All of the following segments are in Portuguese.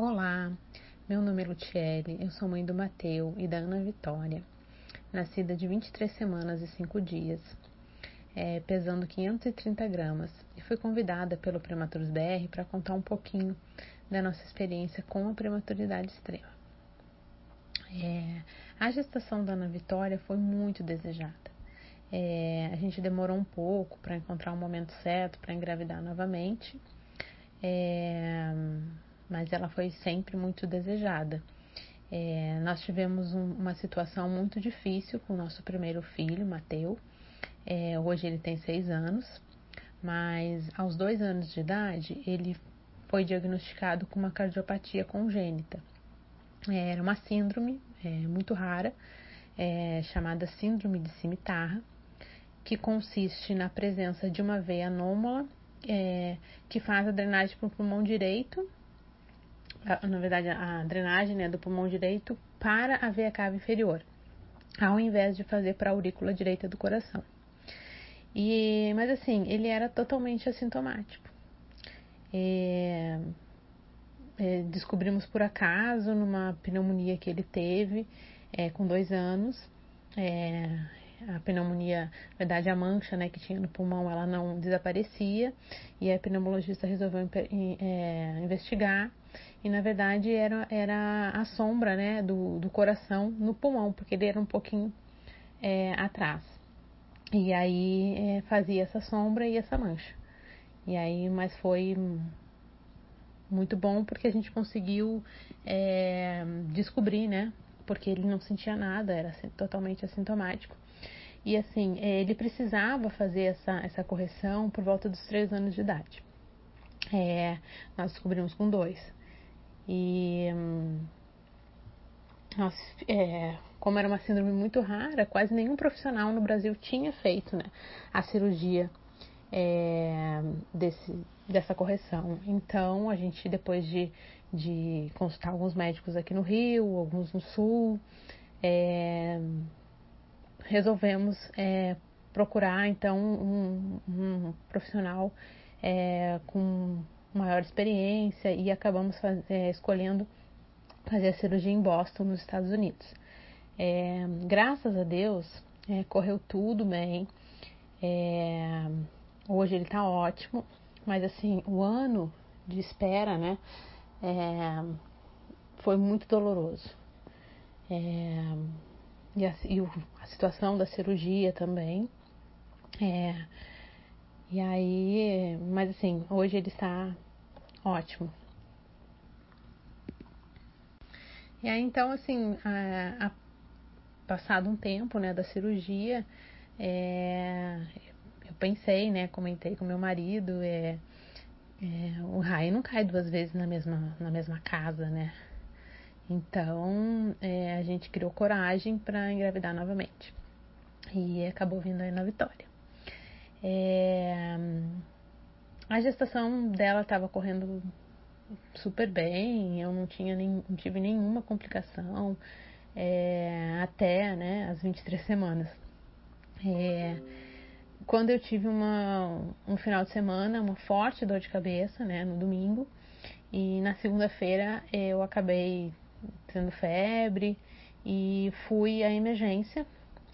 Olá, meu nome é Lutiele, eu sou mãe do Mateu e da Ana Vitória, nascida de 23 semanas e 5 dias, é, pesando 530 gramas, e fui convidada pelo Prematuros BR para contar um pouquinho da nossa experiência com a prematuridade extrema. É, a gestação da Ana Vitória foi muito desejada. É, a gente demorou um pouco para encontrar o momento certo para engravidar novamente. É, mas ela foi sempre muito desejada. É, nós tivemos um, uma situação muito difícil com o nosso primeiro filho, Mateu. É, hoje ele tem seis anos, mas aos dois anos de idade ele foi diagnosticado com uma cardiopatia congênita. É, era uma síndrome é, muito rara, é, chamada síndrome de cimitarra, que consiste na presença de uma veia anômala é, que faz a drenagem para o pulmão direito na verdade, a drenagem né, do pulmão direito para a veia cava inferior, ao invés de fazer para a aurícula direita do coração. E, mas assim, ele era totalmente assintomático. É, é, descobrimos por acaso numa pneumonia que ele teve é, com dois anos. É, a pneumonia, na verdade, a mancha né, que tinha no pulmão, ela não desaparecia e a pneumologista resolveu é, investigar e na verdade era, era a sombra né, do, do coração no pulmão, porque ele era um pouquinho é, atrás. E aí é, fazia essa sombra e essa mancha. E aí, mas foi muito bom porque a gente conseguiu é, descobrir, né? Porque ele não sentia nada, era totalmente assintomático. E assim, é, ele precisava fazer essa, essa correção por volta dos três anos de idade. É, nós descobrimos com dois. E nossa, é, como era uma síndrome muito rara, quase nenhum profissional no Brasil tinha feito né, a cirurgia é, desse, dessa correção. Então, a gente, depois de, de consultar alguns médicos aqui no Rio, alguns no Sul, é, resolvemos é, procurar então um, um profissional é, com maior experiência e acabamos faz, é, escolhendo fazer a cirurgia em Boston, nos Estados Unidos. É, graças a Deus, é, correu tudo bem. É, hoje ele tá ótimo, mas assim, o ano de espera, né, é, foi muito doloroso. É, e, a, e a, situação da cirurgia também. É, e aí, mas assim, hoje ele está ótimo. E aí, então, assim, a, a, passado um tempo, né, da cirurgia, é, eu pensei, né, comentei com meu marido, é, é, o raio não cai duas vezes na mesma, na mesma casa, né? Então, é, a gente criou coragem para engravidar novamente. E acabou vindo aí na Vitória. É, a gestação dela estava correndo super bem, eu não tinha nem, não tive nenhuma complicação é, até né, as 23 semanas. É, quando eu tive uma, um final de semana, uma forte dor de cabeça, né, no domingo, e na segunda-feira eu acabei tendo febre e fui à emergência,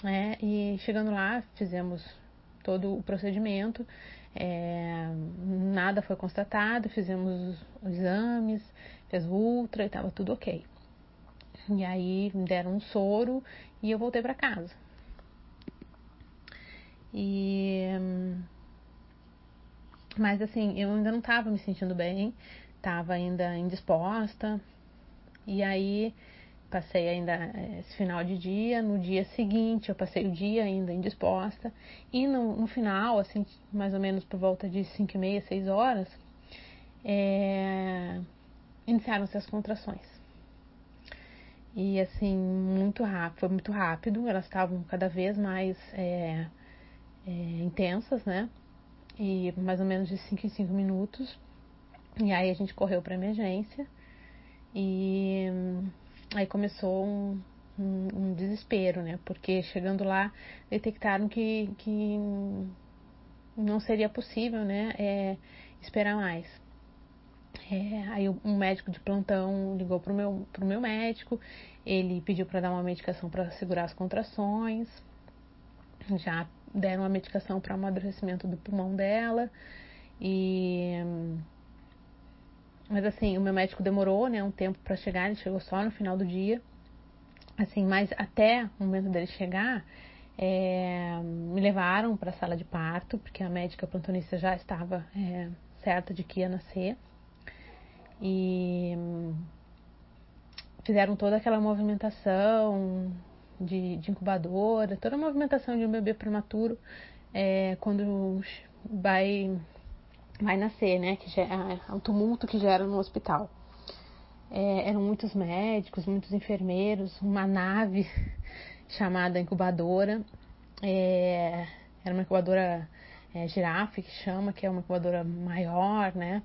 né, e chegando lá fizemos todo o procedimento, é, nada foi constatado, fizemos os exames, fez o ultra e estava tudo ok. E aí deram um soro e eu voltei para casa. E mas assim, eu ainda não estava me sentindo bem, estava ainda indisposta. E aí passei ainda eh, esse final de dia, no dia seguinte eu passei o dia ainda indisposta e no, no final, assim, mais ou menos por volta de 5 e meia, 6 horas, é, iniciaram-se as contrações. E assim, muito rápido, foi muito rápido, elas estavam cada vez mais é, é, intensas, né? E mais ou menos de 5 em 5 minutos. E aí a gente correu para emergência e Aí começou um, um, um, desespero, né? Porque chegando lá detectaram que, que não seria possível, né? É, esperar mais. É, aí um médico de plantão ligou pro meu, pro meu médico, ele pediu para dar uma medicação para segurar as contrações, já deram uma medicação para amadurecimento do pulmão dela e mas assim o meu médico demorou né um tempo para chegar ele chegou só no final do dia. Assim mas até o momento dele chegar é, me levaram para a sala de parto porque a médica plantonista já estava é, certa de que ia nascer. E fizeram toda aquela movimentação de, de incubadora, toda a movimentação de um bebê prematuro é, quando vai, vai nascer, né? Que gera, é o tumulto que gera no hospital. É, eram muitos médicos, muitos enfermeiros, uma nave chamada incubadora. É, era uma incubadora é, girafe que chama, que é uma incubadora maior, né?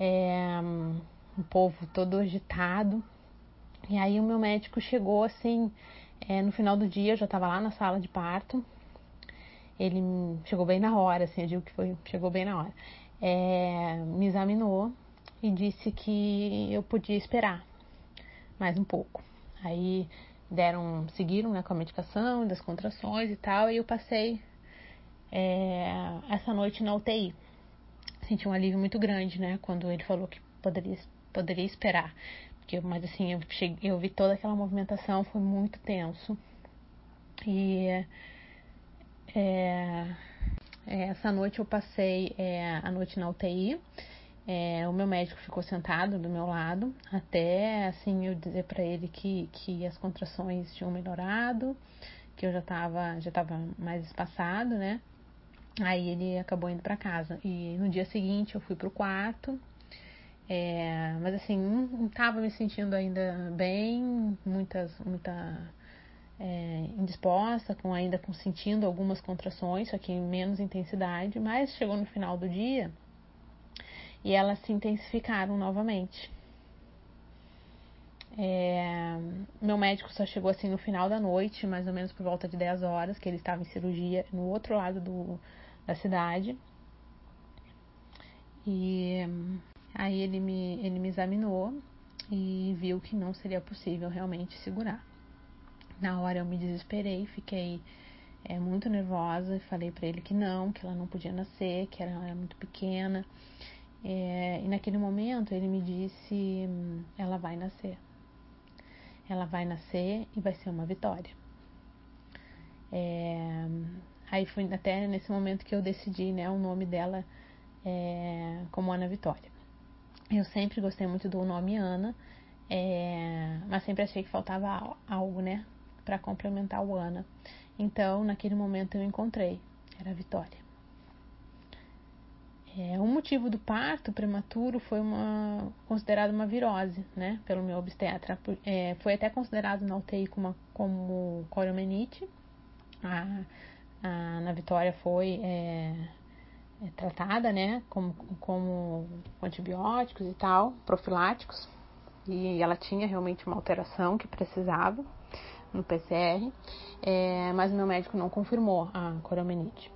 É, um povo todo agitado. E aí o meu médico chegou assim, é, no final do dia, eu já estava lá na sala de parto. Ele chegou bem na hora, assim, eu digo que foi, chegou bem na hora. É, me examinou e disse que eu podia esperar mais um pouco. Aí deram, seguiram né, com a medicação das contrações e tal, e eu passei é, essa noite na UTI. Senti um alívio muito grande, né, quando ele falou que poderia, poderia esperar. Porque, mas assim, eu, cheguei, eu vi toda aquela movimentação, foi muito tenso. E é, essa noite eu passei é, a noite na UTI. É, o meu médico ficou sentado do meu lado até assim eu dizer para ele que, que as contrações tinham melhorado, que eu já estava já tava mais espaçado, né? Aí ele acabou indo para casa e no dia seguinte eu fui pro quarto é, mas assim, não estava me sentindo ainda bem, muitas, muita é, indisposta, com ainda com sentindo algumas contrações, só que em menos intensidade, mas chegou no final do dia e elas se intensificaram novamente. É, meu médico só chegou assim no final da noite, mais ou menos por volta de 10 horas, que ele estava em cirurgia no outro lado do, da cidade. E Aí ele me, ele me examinou e viu que não seria possível realmente segurar. Na hora eu me desesperei, fiquei é, muito nervosa e falei para ele que não, que ela não podia nascer, que ela era muito pequena. É, e naquele momento ele me disse: ela vai nascer. Ela vai nascer e vai ser uma vitória. É, aí foi até nesse momento que eu decidi né, o nome dela é, como Ana Vitória. Eu sempre gostei muito do nome Ana, é, mas sempre achei que faltava algo, né, para complementar o Ana. Então, naquele momento eu encontrei, era a Vitória. É, o motivo do parto prematuro foi uma considerado uma virose, né, pelo meu obstetra. É, foi até considerado na UTI como, como coriomenite. A, a Ana Vitória foi é, é, tratada, né, como, como antibióticos e tal, profiláticos, e ela tinha realmente uma alteração que precisava no PCR, é, mas meu médico não confirmou a coromenite.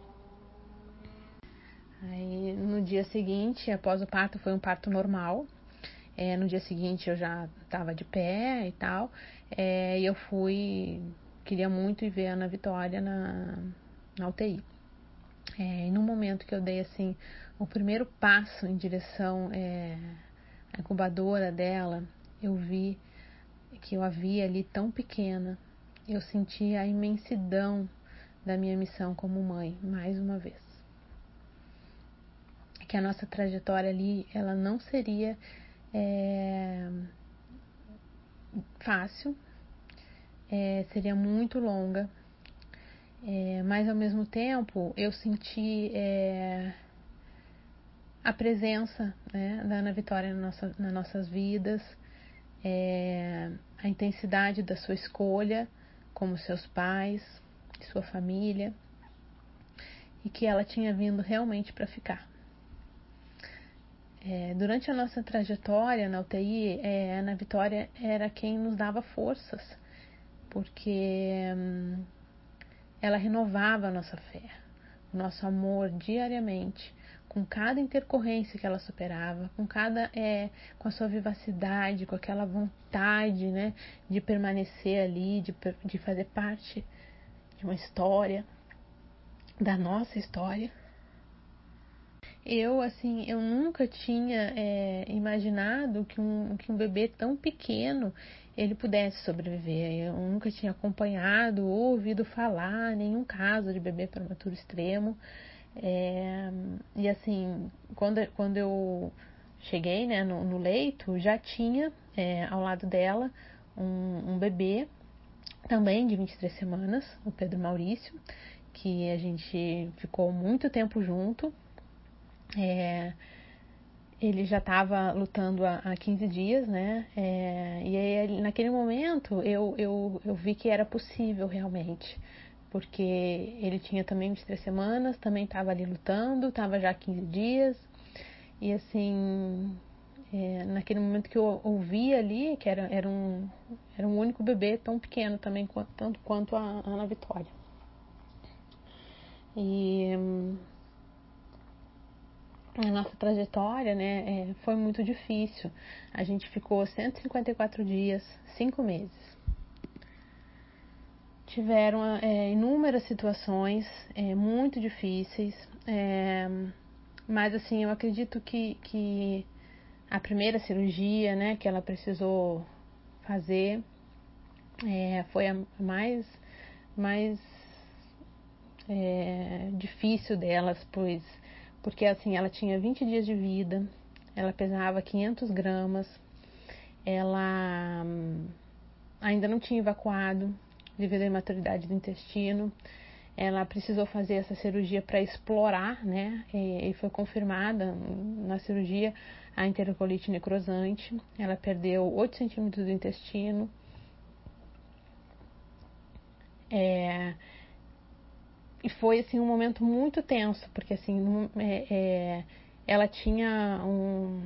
Aí, no dia seguinte, após o parto, foi um parto normal. É, no dia seguinte eu já estava de pé e tal, é, e eu fui, queria muito ir ver a Ana Vitória na, na UTI. É, e no momento que eu dei assim o primeiro passo em direção é, à incubadora dela, eu vi que eu havia ali tão pequena. Eu senti a imensidão da minha missão como mãe, mais uma vez. Que a nossa trajetória ali, ela não seria é, fácil, é, seria muito longa, é, mas ao mesmo tempo eu senti é, a presença né, da Ana Vitória na nossa, nas nossas vidas, é, a intensidade da sua escolha, como seus pais, sua família, e que ela tinha vindo realmente para ficar. É, durante a nossa trajetória na UTI, é, a Ana Vitória era quem nos dava forças, porque. Hum, ela renovava a nossa fé, o nosso amor diariamente com cada intercorrência que ela superava, com cada é, com a sua vivacidade, com aquela vontade, né, de permanecer ali, de, de fazer parte de uma história, da nossa história. Eu, assim, eu nunca tinha é, imaginado que um, que um bebê tão pequeno ele pudesse sobreviver. Eu nunca tinha acompanhado ou ouvido falar nenhum caso de bebê prematuro extremo. É, e assim, quando, quando eu cheguei né, no, no leito, já tinha é, ao lado dela um, um, bebê, também de 23 semanas, o Pedro Maurício, que a gente ficou muito tempo junto. É, ele já estava lutando há, há 15 dias, né? É, e aí, naquele momento, eu, eu, eu vi que era possível realmente porque ele tinha também 23 semanas, também estava ali lutando, estava já 15 dias, e assim, é, naquele momento que eu ouvi ali, que era, era, um, era um único bebê tão pequeno também, tanto quanto a Ana Vitória. E a nossa trajetória, né, é, foi muito difícil. A gente ficou 154 dias, 5 meses tiveram é, inúmeras situações é, muito difíceis, é, mas assim, eu acredito que, que a primeira cirurgia, né, que ela precisou fazer, foi a mais, mais difícil delas, pois, porque assim, ela tinha 20 dias de vida, ela pesava 500 gramas, ela hum, ainda não tinha evacuado, devido à imaturidade do intestino. Ela precisou fazer essa cirurgia para explorar, né? E, foi confirmada na cirurgia a enterocolite necrosante. Ela perdeu 8 centímetros do intestino. É, e foi assim um momento muito tenso, porque assim é, é, ela tinha um,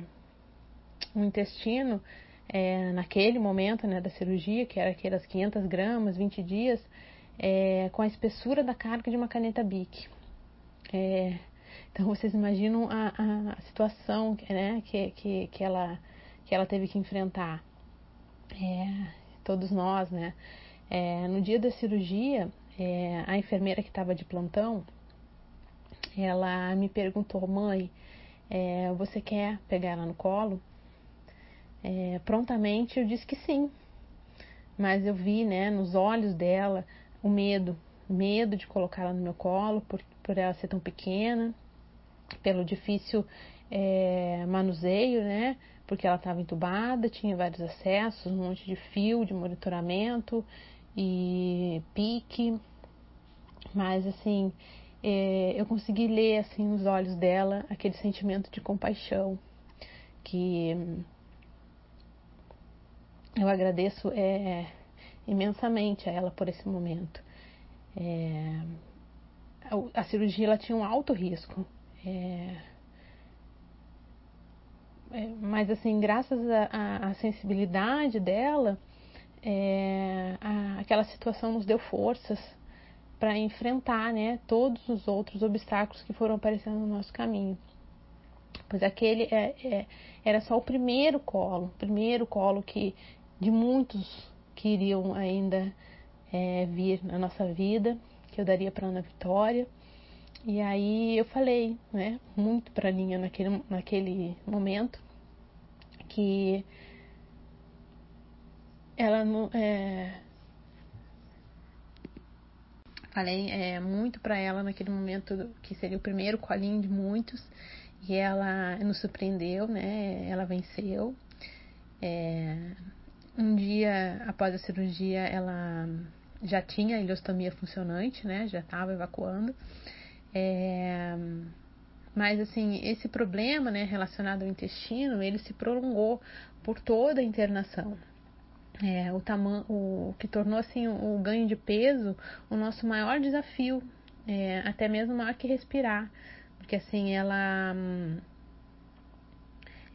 um intestino é, naquele momento né, da cirurgia, que era aquelas 500 gramas, 20 dias, é, com a espessura da carga de uma caneta BIC. É, então vocês imaginam a, a, situação né, que, que, que, ela, que ela teve que enfrentar. É, todos nós, né? É, no dia da cirurgia, é, a enfermeira que estava de plantão, ela me perguntou, mãe, você quer pegar ela no colo? É, prontamente eu disse que sim, mas eu vi, né, nos olhos dela o medo, medo de colocá-la no meu colo por, por ela ser tão pequena, pelo difícil é, manuseio, né, porque ela estava entubada, tinha vários acessos, um monte de fio de monitoramento e pique, mas assim é, eu consegui ler assim nos olhos dela aquele sentimento de compaixão que eu agradeço é, imensamente a ela por esse momento. É, a, cirurgia ela tinha um alto risco. É, é mas assim, graças à sensibilidade dela, é, a, aquela situação nos deu forças para enfrentar né, todos os outros obstáculos que foram aparecendo no nosso caminho. Pois aquele é, é, era só o primeiro colo, o primeiro colo que, de muitos que iriam ainda é, vir na nossa vida, que eu daria para Ana Vitória. E aí eu falei, né, muito para a Linha naquele, naquele momento, que ela não. É, falei é, muito para ela naquele momento que seria o primeiro colinho de muitos e ela nos surpreendeu, né? Ela venceu. É, um dia após a cirurgia, ela já tinha a ileostomia funcionante, né? Já estava evacuando. É, mas assim, esse problema, né, relacionado ao intestino, ele se prolongou por toda a internação. É, o tamanho, o que tornou assim o ganho de peso o nosso maior desafio, é, até mesmo maior que respirar, porque assim ela hum,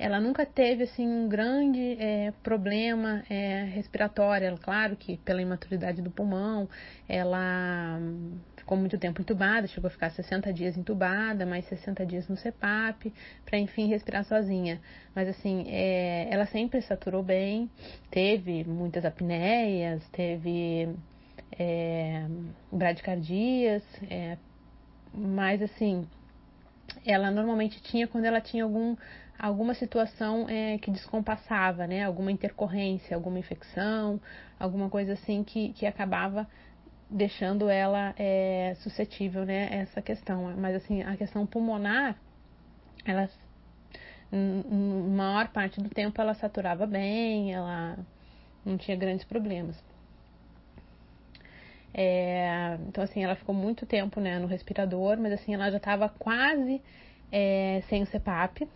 ela nunca teve assim um grande é, problema é, respiratório. Claro que pela imaturidade do pulmão, ela ficou muito tempo entubada, chegou a ficar 60 dias entubada, mais 60 dias no CPAP, para enfim respirar sozinha. Mas assim, é, ela sempre saturou bem, teve muitas apneias, teve é, bradicardias, é, mas assim, ela normalmente tinha quando ela tinha algum alguma situação é, que descompassava, né? Alguma intercorrência, alguma infecção, alguma coisa assim que, que acabava deixando ela é, suscetível, né? Essa questão. Mas assim, a questão pulmonar, ela maior parte do tempo ela saturava bem, ela não tinha grandes problemas. É, então assim, ela ficou muito tempo né, no respirador, mas assim, ela já estava quase é, sem o CPAP,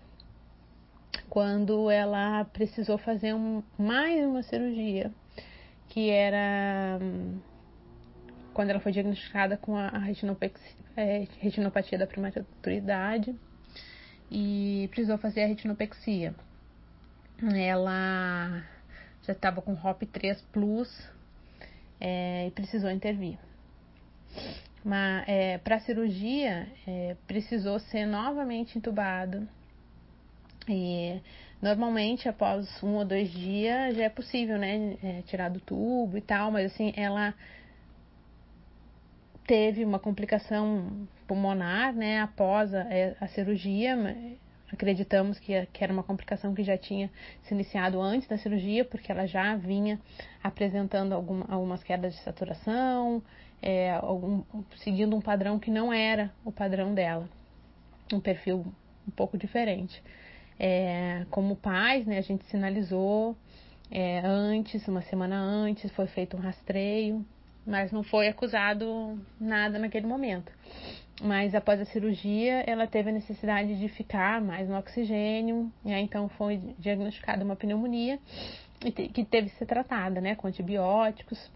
quando ela precisou fazer um, mais uma cirurgia, que era quando ela foi diagnosticada com a, é, retinopatia da prematuridade e precisou fazer a retinopexia. Ela já estava com HOP3 Plus é, e precisou intervir. É, para a cirurgia é, precisou ser novamente entubado e normalmente após um ou dois dias já é possível, né, é, tirar do tubo e tal, mas assim, ela teve uma complicação pulmonar, né, após a, é, a cirurgia, acreditamos que, que, era uma complicação que já tinha se iniciado antes da cirurgia, porque ela já vinha apresentando algum, algumas quedas de saturação, é, algum, seguindo um padrão que não era o padrão dela, um perfil um pouco diferente. É, como pais, né, a gente sinalizou é, antes, uma semana antes, foi feito um rastreio, mas não foi acusado nada naquele momento. Mas após a cirurgia, ela teve a necessidade de ficar mais no oxigênio, e aí então foi diagnosticada uma pneumonia que teve que ser tratada, né, com antibióticos.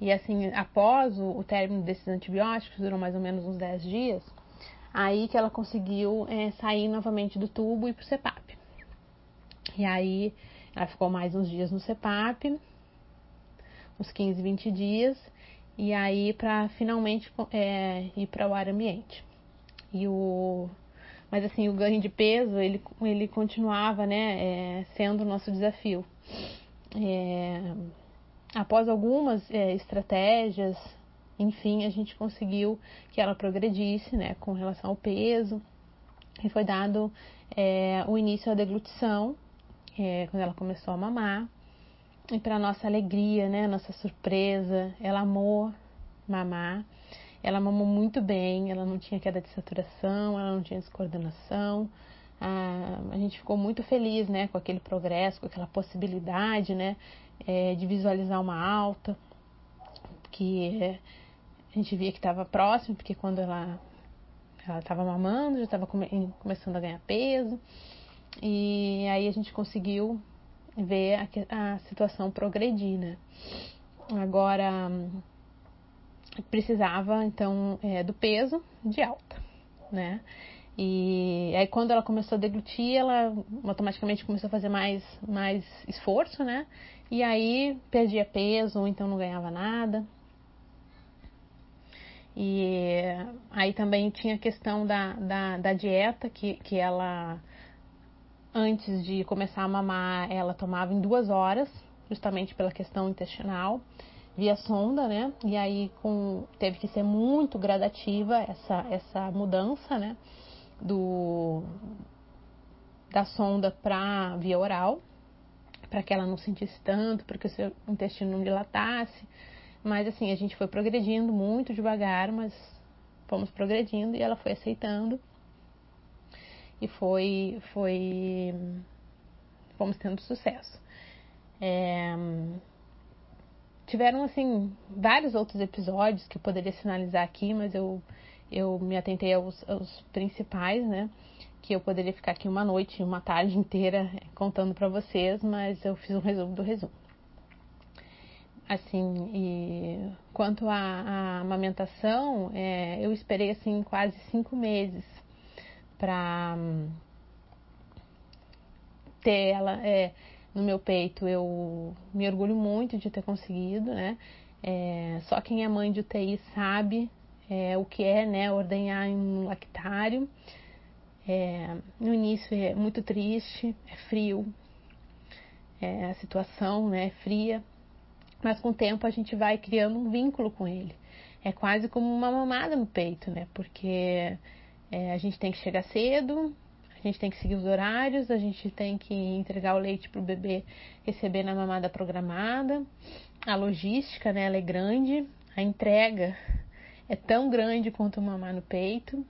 E assim, após o, o término desses antibióticos, durou mais ou menos uns 10 dias, Aí que ela conseguiu é, sair novamente do tubo e ir pro CEPAP. E aí ela ficou mais uns dias no CEPAP, uns 15, 20 dias, e aí para finalmente é, ir para o ar ambiente. E o mas assim o ganho de peso ele, ele continuava né é, sendo o nosso desafio é, após algumas é, estratégias enfim, a gente conseguiu que ela progredisse, né, com relação ao peso, e foi dado é, o início à deglutição, é, quando ela começou a mamar, e para nossa alegria, né, nossa surpresa, ela amou mamar, ela mamou muito bem, ela não tinha queda de saturação, ela não tinha descoordenação, a, a gente ficou muito feliz, né, com aquele progresso, com aquela possibilidade, né, é, de visualizar uma alta, que é, gente via que estava próximo, porque quando ela ela estava mamando, já estava come, começando a ganhar peso. E aí a gente conseguiu ver a, a situação progredir, né? Agora precisava então é, do peso de alta, né? E aí quando ela começou a deglutir, ela automaticamente começou a fazer mais, mais esforço, né? E aí perdia peso, ou então não ganhava nada. E aí também tinha a questão da, da, da dieta, que, que ela, antes de começar a mamar, ela tomava em duas horas, justamente pela questão intestinal, via sonda, né? E aí com, teve que ser muito gradativa essa, essa mudança, né? Do, da sonda para via oral, para que ela não sentisse tanto, para que o seu intestino não dilatasse. Mas assim, a gente foi progredindo muito devagar, mas fomos progredindo e ela foi aceitando. E foi, foi, fomos tendo sucesso. É, tiveram assim vários outros episódios que eu poderia sinalizar aqui, mas eu, eu me atentei aos, aos principais, né? Que eu poderia ficar aqui uma noite, uma tarde inteira contando para vocês, mas eu fiz um resumo do resumo. Assim, e quanto à, amamentação, é, eu esperei assim quase cinco meses para ter ela é, no meu peito. Eu me orgulho muito de ter conseguido, né? É, só quem é mãe de UTI sabe é, o que é, né, ordenhar em um lactário. É, no início é muito triste, é frio, é, a situação né, é fria, mas com o tempo a gente vai criando um vínculo com ele. É quase como uma mamada no peito, né? Porque é, a gente tem que chegar cedo, a gente tem que seguir os horários, a gente tem que entregar o leite para o bebê receber na mamada programada. A logística, né, ela é grande, a entrega é tão grande quanto mamar no peito.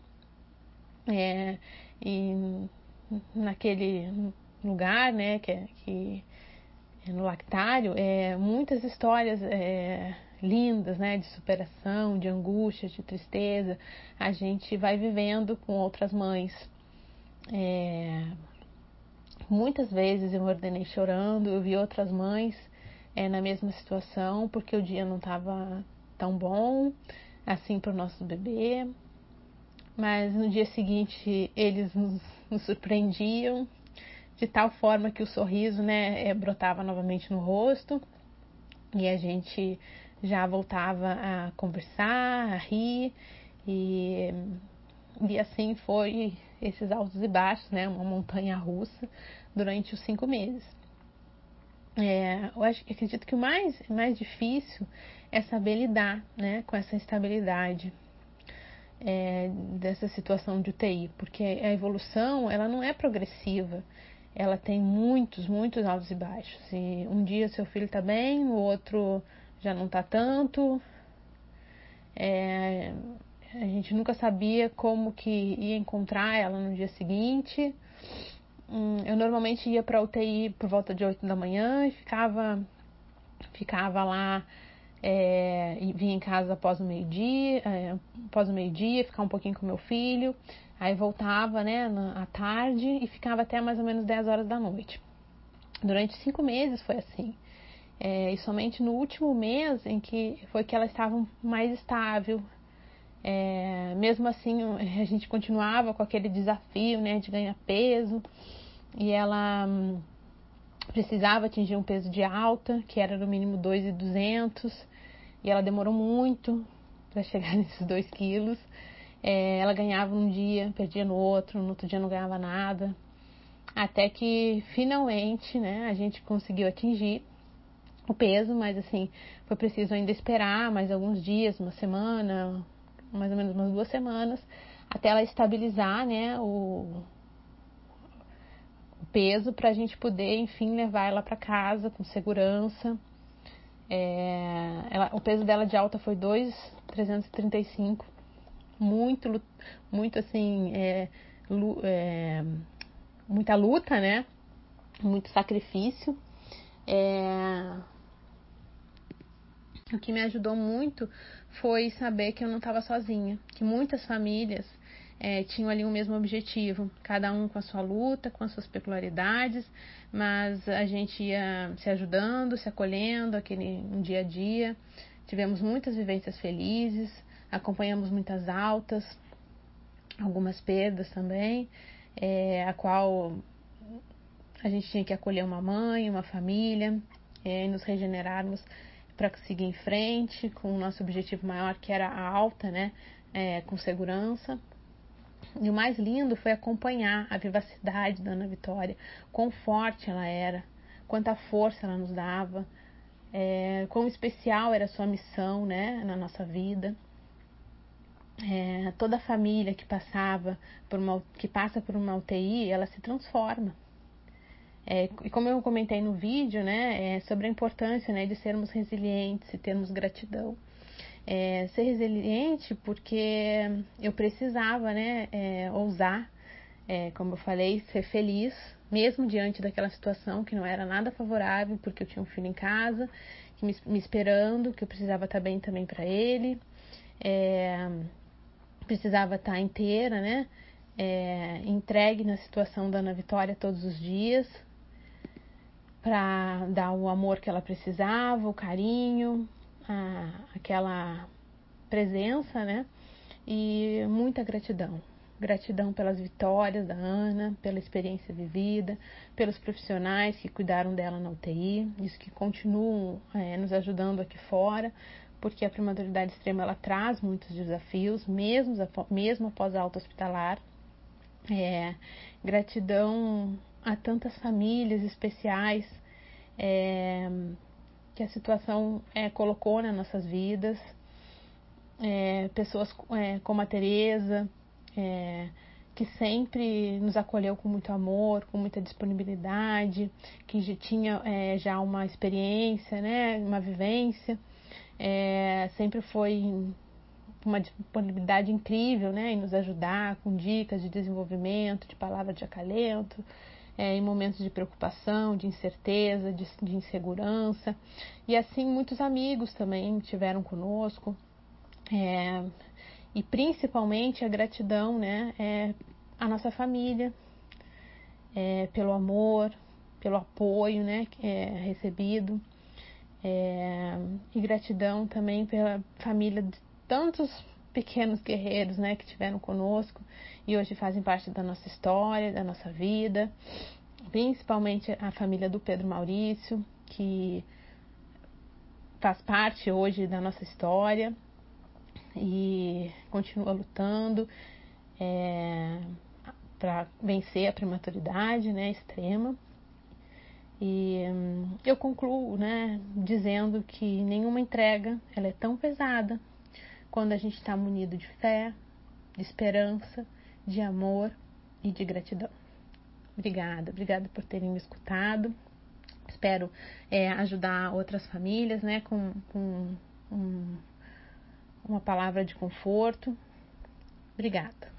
É, e naquele lugar, né, que, que é no lactário, é, muitas histórias é, lindas, né, de superação, de angústia, de tristeza, a gente vai vivendo com outras mães. É, muitas vezes eu me ordenei chorando, eu vi outras mães é, na mesma situação, porque o dia não estava tão bom assim para o nosso bebê. Mas no dia seguinte eles nos, nos surpreendiam de tal forma que o sorriso né, é, brotava novamente no rosto e a gente já voltava a conversar, a rir e, e assim foi esses altos e baixos, né, uma montanha russa durante os cinco meses. É, eu acho, acredito que o mais, mais difícil é saber lidar né, com essa instabilidade é, dessa situação de UTI, porque a evolução ela não é progressiva, ela tem muitos, muitos altos e baixos. E um dia seu filho está bem, o outro já não está tanto. É, a gente nunca sabia como que ia encontrar ela no dia seguinte. Hum, eu normalmente ia para UTI por volta de 8 da manhã e ficava, ficava lá, é, vinha em casa após o meio-dia, é, após o meio-dia, ficar um pouquinho com meu filho. Aí voltava, né, à tarde e ficava até mais ou menos 10 horas da noite. Durante cinco meses foi assim. É, e somente no último mês em que foi que ela estava mais estável. É, mesmo assim, a gente continuava com aquele desafio, né, de ganhar peso. E ela hum, precisava atingir um peso de alta, que era no mínimo 2,200. E ela demorou muito para chegar nesses 2 quilos. É, ela ganhava um dia, perdia no outro, no outro dia não ganhava nada. Até que finalmente né, a gente conseguiu atingir o peso, mas assim, foi preciso ainda esperar mais alguns dias, uma semana, mais ou menos umas duas semanas, até ela estabilizar né, o, o peso para a gente poder, enfim, levar ela para casa com segurança. É, ela, o peso dela de alta foi 2,335 muito, muito assim, é, é, muita luta, né? Muito sacrifício. É... O que me ajudou muito foi saber que eu não estava sozinha, que muitas famílias é, tinham ali o mesmo objetivo, cada um com a sua luta, com as suas peculiaridades, mas a gente ia se ajudando, se acolhendo, aquele um dia a dia. Tivemos muitas vivências felizes, acompanhamos muitas altas, algumas perdas também, é, a qual a gente tinha que acolher uma mãe, uma família, é, e nos regenerarmos para seguir em frente com o nosso objetivo maior, que era a alta, né, é, com segurança. E o mais lindo foi acompanhar a vivacidade da Ana Vitória, quão forte ela era, quanta força ela nos dava, é, quão especial era a sua missão né, na nossa vida é, toda família que passava por uma, que passa por uma UTI, ela se transforma. É, e como eu comentei no vídeo, né, é sobre a importância né, de sermos resilientes e termos gratidão. É, ser resiliente porque eu precisava né, é, ousar, é, como eu falei, ser feliz, mesmo diante daquela situação que não era nada favorável, porque eu tinha um filho em casa, me, me esperando, que eu precisava estar bem também para ele. É, precisava estar inteira, né? É, entregue na situação da Ana Vitória todos os dias para dar o amor que ela precisava, o carinho, a, aquela presença, né? E muita gratidão, Gratidão pelas vitórias da Ana, pela experiência vivida, pelos profissionais que cuidaram dela na UTI, os que continuam é, nos ajudando aqui fora, porque a prematuridade extrema ela traz muitos desafios, mesmo, mesmo após a alta hospitalar. É, gratidão a tantas famílias especiais é, que a situação é, colocou nas nossas vidas, é, pessoas é, como a Tereza, é, que sempre nos acolheu com muito amor, com muita disponibilidade, que já tinha já uma experiência, né, uma vivência, é, sempre foi uma disponibilidade incrível, né, em nos ajudar com dicas de desenvolvimento, de palavras de acalento, é, em momentos de preocupação, de incerteza, de, de insegurança. E assim, muitos amigos também tiveram conosco. É, e principalmente a gratidão, né, é a nossa família, é, pelo amor, pelo apoio, né, é recebido, é, e gratidão também pela família de tantos pequenos guerreiros, né, que tiveram conosco e hoje fazem parte da nossa história, da nossa vida, principalmente a família do Pedro Maurício, que faz parte hoje da nossa história e continua lutando é, para vencer a prematuridade né, extrema. E hum, eu concluo né, dizendo que nenhuma entrega ela é tão pesada quando a gente está munido de fé, de esperança, de amor e de gratidão. Obrigada, obrigada por terem me escutado. Espero é, ajudar outras famílias né, com, com um uma palavra de conforto. Obrigada.